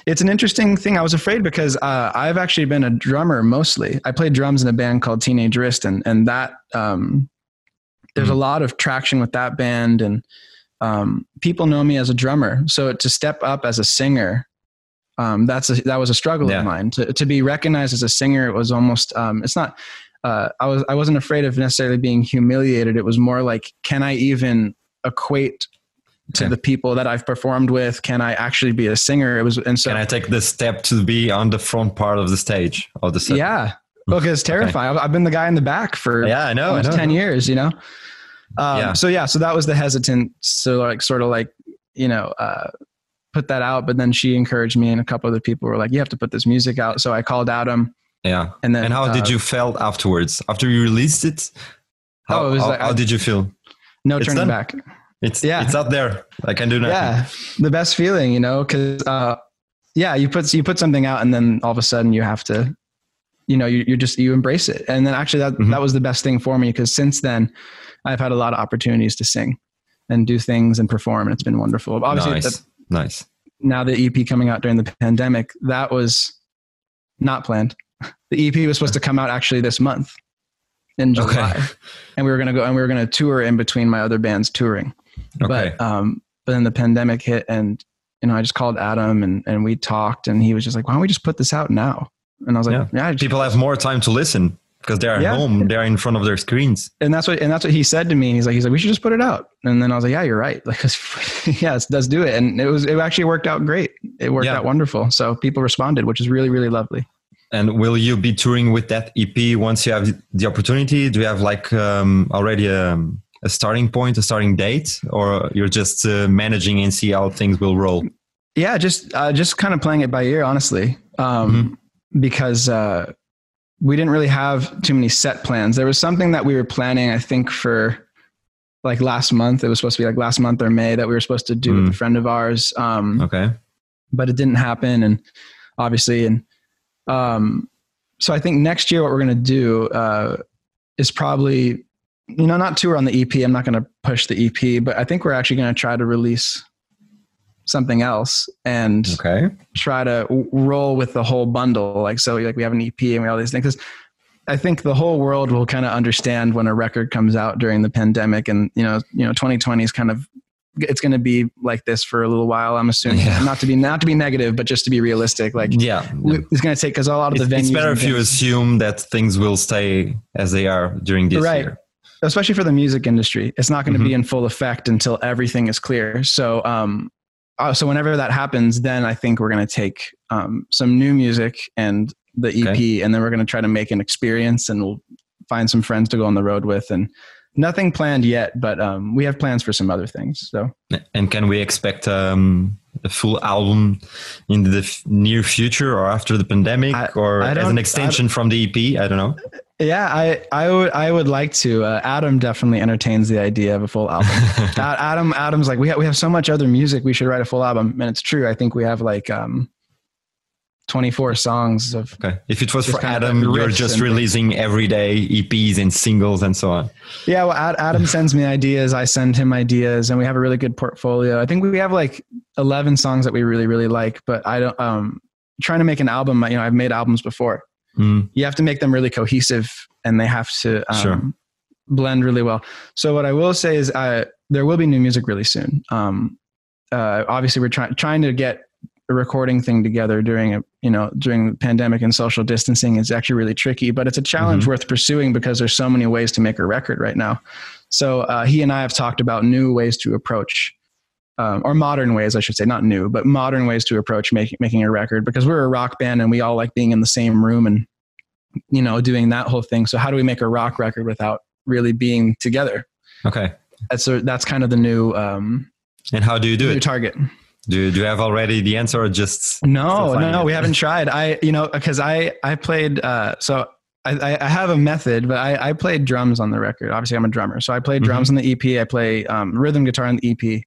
It's an interesting thing. I was afraid because uh, I've actually been a drummer mostly. I played drums in a band called Teenage Wrist, and and that um, there's Mhm. a lot of traction with that band, and um, people know me as a drummer. So to step up as a singer, um, that's a, that was a struggle Yeah. of mine. To to be recognized as a singer, it was almost um, it's not. Uh, I was I wasn't afraid of necessarily being humiliated. It was more like, can I even equate to Okay. the people that I've performed with? Can I actually be a singer? It was, and so Can I take this step to be on the front part of the stage of the set? yeah, look, it's terrifying. I've, I've been the guy in the back for Yeah, I know. I know. 10 years, you know? Um, Yeah. So yeah, so that was the hesitant. So like, sort of like, you know, uh, put that out, but then she encouraged me and a couple other people were like, you have to put this music out. So I called Adam Yeah. and then, And how uh, did you felt afterwards after you released it? How, Oh, it was how, like- how I- did you feel? no it's turning done? back. It's Yeah. it's out there. I can do nothing. Yeah. The best feeling, you know, cause, uh, yeah, you put, you put something out and then all of a sudden you have to, you know, you, you just, you embrace it. And then actually that, Mhm. that was the best thing for me because since then I've had a lot of opportunities to sing and do things and perform and it's been wonderful. Obviously nice. the- nice. now the EP coming out during the pandemic, that was not planned. <laughs> The EP was supposed to come out actually this month. in Okay. July, and we were gonna go and we were gonna tour in between my other bands touring. Okay. But um, but then the pandemic hit, and you know I just called Adam and and we talked, and he was just like, "Why don't we just put this out now?" And I was like, Yeah. "Yeah." just- People have more time to listen because they're at Yeah. home. They're in front of their screens. and that's what and that's what he said to me. And he's like, he's like, we should just put it out. And then I was like, yeah, you're right. <laughs> Like, <laughs> yes, let's do it. And it was it actually worked out great. It worked Yeah. out wonderful. So people responded, which is really really lovely. And will you be touring with that EP once you have the opportunity? Do you have like um, already a, a starting point, a starting date, or you're just uh, managing and see how things will roll? Yeah, just uh, just kind of playing it by ear, honestly, um, because uh, we didn't really have too many set plans. There was something that we were planning, I think, for like last month. It was supposed to be like last month or May that we were supposed to do with Mm. a friend of ours, um, Okay. but it didn't happen, and obviously, and um, so I think next year what we're gonna do uh, is probably, you know, not tour on the EP. I'm not gonna push the EP, but I think we're actually gonna try to release something else and Okay. try to w- roll with the whole bundle. Like, so like we have an EP and we have all these things. 'Cause I think the whole world will kind of understand when a record comes out during the pandemic and, you know, you know, 2020 is kind of, it's going to be like this for a little while. I'm assuming Yeah. not to be, not to be negative, but just to be realistic. Like Yeah. we- it's going to take, cause a lot of It's, the venues, it's better if you assume that things will stay as they are during this Right. year. Especially for the music industry, it's not going to Mhm. be in full effect until everything is clear. So, um, uh, so whenever that happens, then I think we're going to take um, some new music and the EP, Okay. and then we're going to try to make an experience, and we'll find some friends to go on the road with, and nothing planned yet, but um, we have plans for some other things. So, And can we expect um, a full album in the f- near future or after the pandemic I- or I as an extension from the EP? I don't know. Yeah, I I would I would like to. Uh, Adam definitely entertains the idea of a full album. <laughs> Adam Adam's like we have, we have so much other music. We should write a full album, and it's true. I think we have like um, twenty four songs of. Okay. If it was for Adam, like you're just releasing every day EPs and singles and so on. Yeah, well, Ad, Adam sends me ideas. I send him ideas, and we have a really good portfolio. I think we have like eleven songs that we really really like. But I don't. Um, trying to make an album. You know, I've made albums before. Mm, you have to make them really cohesive and they have to um, Sure. blend really well. So what I will say is uh, there will be new music really soon. Um, uh, obviously, we're trying trying to get a recording thing together during a you know during the pandemic and social distancing is actually really tricky, but it's a challenge Mhm. worth pursuing because there's so many ways to make a record right now. So uh, he and I have talked about new ways to approach. Um, or modern ways, I should say, not new, but modern ways to approach making making a record because we're a rock band and we all like being in the same room and you know doing that whole thing. So how do we make a rock record without really being together? okay. That's a, that's kind of the new um, And how do you do new it? target. Do you, do you have already the answer or just No, no, no, we haven't tried. I you know because I I played uh, so. I, I- have a method, but I, I played drums on the record. Obviously, I'm a drummer, so I play drums on the EP. I play um, rhythm guitar on the EP.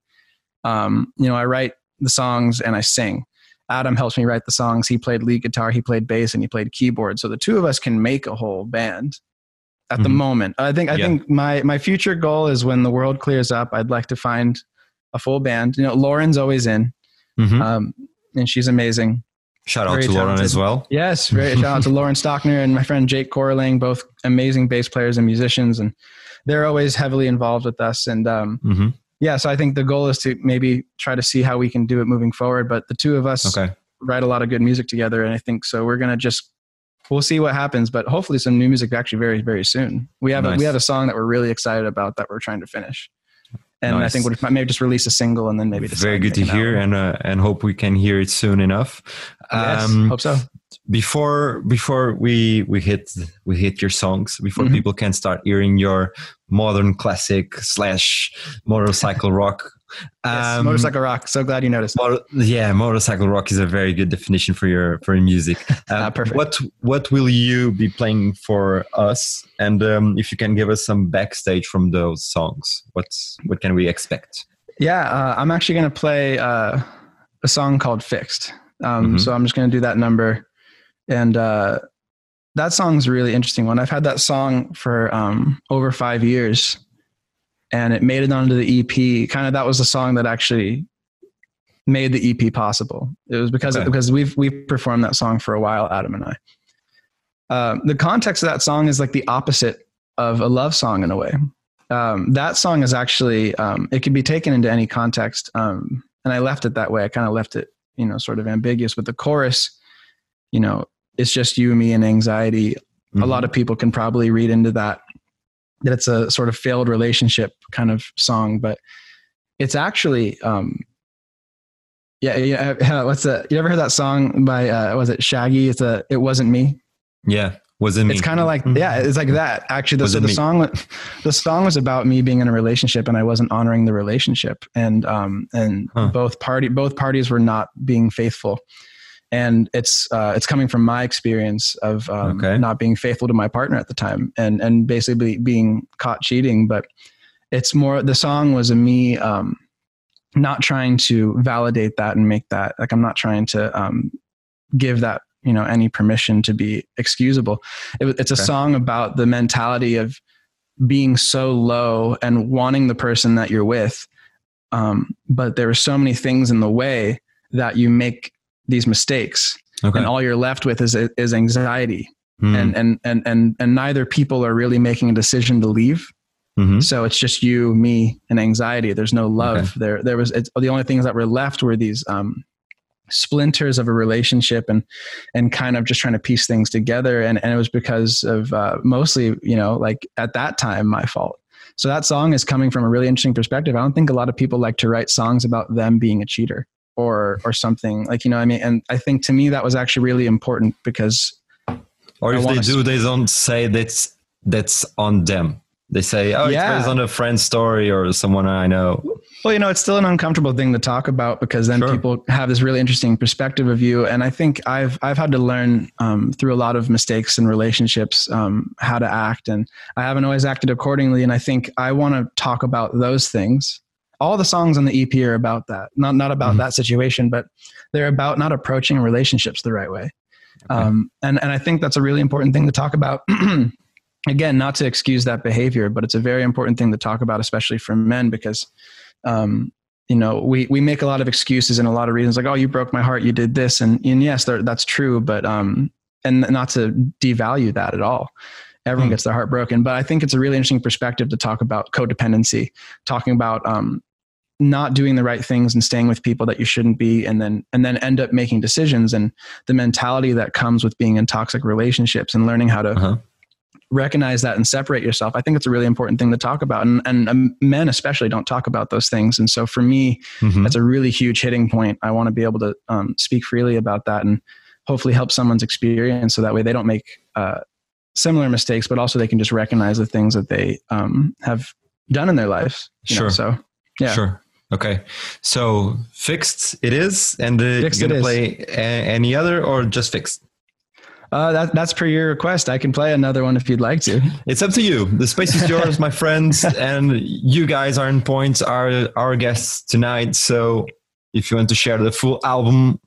Um, you know, I write the songs and I sing. Adam helps me write the songs. He played lead guitar, he played bass, and he played keyboard. So the two of us can make a whole band at the Mhm. moment. I think I Yeah. think my my future goal is when the world clears up, I'd like to find a full band. You know, Lauren's always in, Mhm. um, and she's amazing. shout out very to Lauren as well? Yes, very shout out to <laughs> Lauren Stockner and my friend Jake Corling, both amazing bass players and musicians, and they're always heavily involved with us. And um, hmm yeah, so I think the goal is to maybe try to see how we can do it moving forward. But the two of us Okay. write a lot of good music together, and I think so. We're gonna just we'll see what happens, but hopefully some new music actually very very soon. We have a, we have a song that we're really excited about that we're trying to finish. And I think we'll maybe just release a single and then maybe Very good to hear, album. and uh, and hope we can hear it soon enough. Yes, Um, hope so. Before before we we hit we hit your songs before Mhm. people can start hearing your modern classic slash motorcycle rock Yes, um, Motorcycle Rock. So glad you noticed. motor- yeah motorcycle rock is a very good definition for your for your music Ah, <laughs> Uh, perfect. what what will you be playing for us and um, if you can give us some backstage from those songs what's what can we expect Yeah, uh, I'm actually going to play uh, a song called "Fixed." Um, Mhm. So I'm just going to do that number, and uh, that song's a really interesting one. I've had that song for um, over five years, and it made it onto the EP. Kind of that was the song that actually made the EP possible. It was because Okay. because we've we've performed that song for a while, Adam and I. Uh, the context of that song is like the opposite of a love song in a way. Um, that song is actually um, it can be taken into any context, um, and I left it that way. I kind of left it, you know, sort of ambiguous. But the chorus, you know, it's just you, and me, and anxiety. Mm-hmm. A lot of people can probably read into that that it's a sort of failed relationship kind of song, but it's actually um, yeah, yeah. <laughs> What's that? You ever heard that song by uh, was it Shaggy? It's a it wasn't me. Yeah, wasn't me. It's kind of like mm-hmm. yeah, it's like that. Actually, the, so the song the song was about me being in a relationship and I wasn't honoring the relationship, and um and huh. both party both parties were not being faithful. And it's uh, it's coming from my experience of um, okay. not being faithful to my partner at the time, and and basically being caught cheating. But it's more the song was a me um, not trying to validate that and make that like i'm not trying to um, give that you know any permission to be excusable it, it's a okay. song about the mentality of being so low and wanting the person that you're with um, but there are so many things in the way that you make these mistakes okay. and all you're left with is is anxiety mm. and, and and and and neither people are really making a decision to leave Mm-hmm. So it's just you, me, and anxiety. There's no love okay. there. There was the only things that were left were these um, splinters of a relationship and and kind of just trying to piece things together. And and it was because of uh, mostly you know like at that time my fault. So that song is coming from a really interesting perspective. I don't think a lot of people like to write songs about them being a cheater or or something like you know I mean. And I think to me that was actually really important because. Or if they do, they don't say that's that's on them they say, "Oh, yeah. it's based on a friend's story or someone I know." Well, you know, it's still an uncomfortable thing to talk about because then sure. people have this really interesting perspective of you. And I think I've I've had to learn um, through a lot of mistakes and relationships um, how to act, and I haven't always acted accordingly. And I think I want to talk about those things. All the songs on the EP are about that, not not about mm-hmm. that situation, but they're about not approaching relationships the right way. Okay. Um, and and I think that's a really important thing to talk about. <clears throat> again, not to excuse that behavior, but it's a very important thing to talk about, especially for men, because um, you know we we make a lot of excuses and a lot of reasons, like oh, you broke my heart, you did this, and and yes, that's true, but um, and not to devalue that at all. Everyone mm. gets their heart broken, but I think it's a really interesting perspective to talk about codependency, talking about um, not doing the right things and staying with people that you shouldn't be and then and then end up making decisions and the mentality that comes with being in toxic relationships and learning how to uh-huh. recognize that and separate yourself i think it's a really important thing to talk about and, and um, men especially don't talk about those things and so for me mm-hmm. that's a really huge hitting point. I want to be able to um, speak freely about that and hopefully help someone's experience so that way they don't make uh, similar mistakes but also they can just recognize the things that they um, have done in their lives sure know, so yeah. Sure Okay, so fixed it is, and uh, you're gonna play a- any other or just fixed? Uh, that, that's per your request. I can play another one if you'd like to. <laughs> It's up to you. The space is yours, my <laughs> friends, and you guys are in points, are our guests tonight. So if you want to share the full album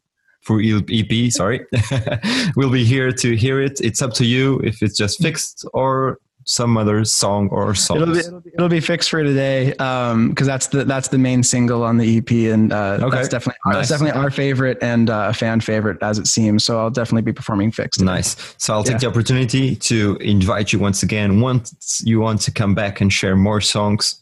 for EP, sorry, <laughs> we'll be here to hear it. It's up to you if it's just fixed or some other song or songs. It'll be, it'll be, it'll be fixed for today because um, that's the that's the main single on the EP, and uh, okay. that's definitely nice. that's definitely our favorite and uh, a fan favorite as it seems. So I'll definitely be performing fixed. Today. Nice. So I'll take yeah. the opportunity to invite you once again. Once you want to come back and share more songs,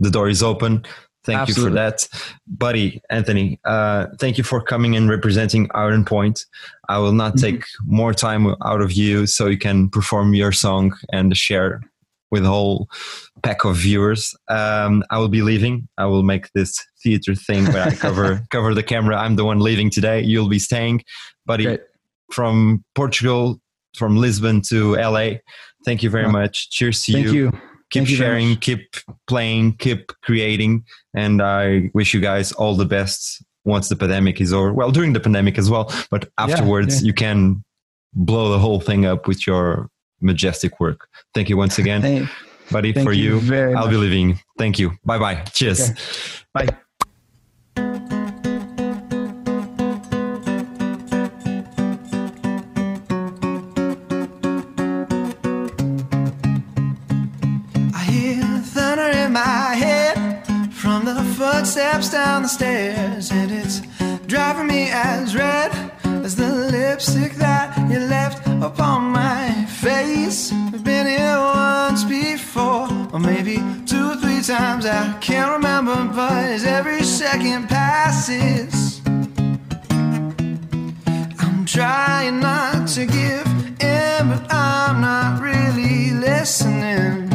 the door is open. Thank Absolutely. you for that, buddy Anthony. Uh, thank you for coming and representing Iron Point. I will not mm-hmm. take more time out of you, so you can perform your song and share with a whole pack of viewers. Um, I will be leaving. I will make this theater thing where I cover <laughs> cover the camera. I'm the one leaving today. You'll be staying, buddy. Great. From Portugal, from Lisbon to LA. Thank you very much. Cheers to you. Thank you. you keep sharing, keep playing, keep creating. And I wish you guys all the best once the pandemic is over. Well, during the pandemic as well, but afterwards yeah, yeah. you can blow the whole thing up with your majestic work. Thank you once again, Thank, buddy. for you, you I'll much. be leaving. Thank you. Bye bye. Cheers. Okay. Bye. steps down the stairs, and it's driving me as red as the lipstick that you left upon my face. I've been here once before, or maybe two or three times. I can't remember, but as every second passes, I'm trying not to give in, but I'm not really listening.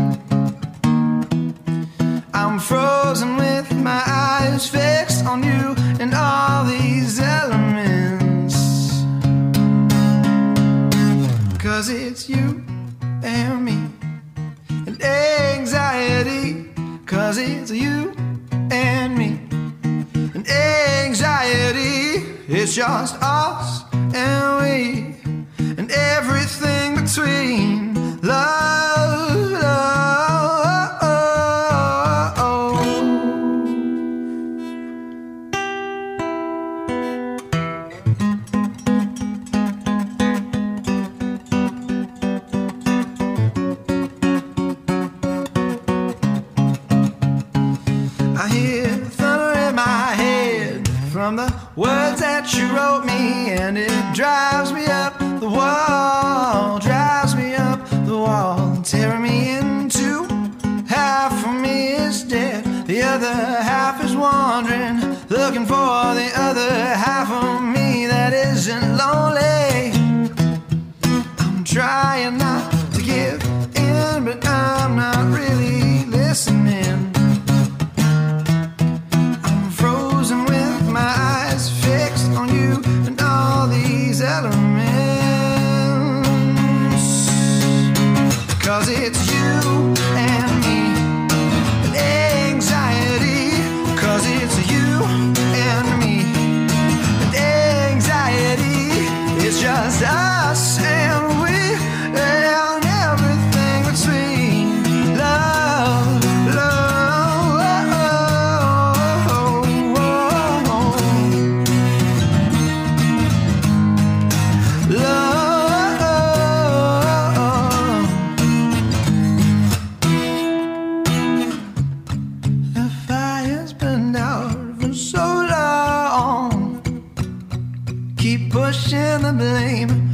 I'm frozen with my eyes fixed on you and all these elements. Cause it's you and me and anxiety. Cause it's you and me and anxiety. It's just us and we. the blame.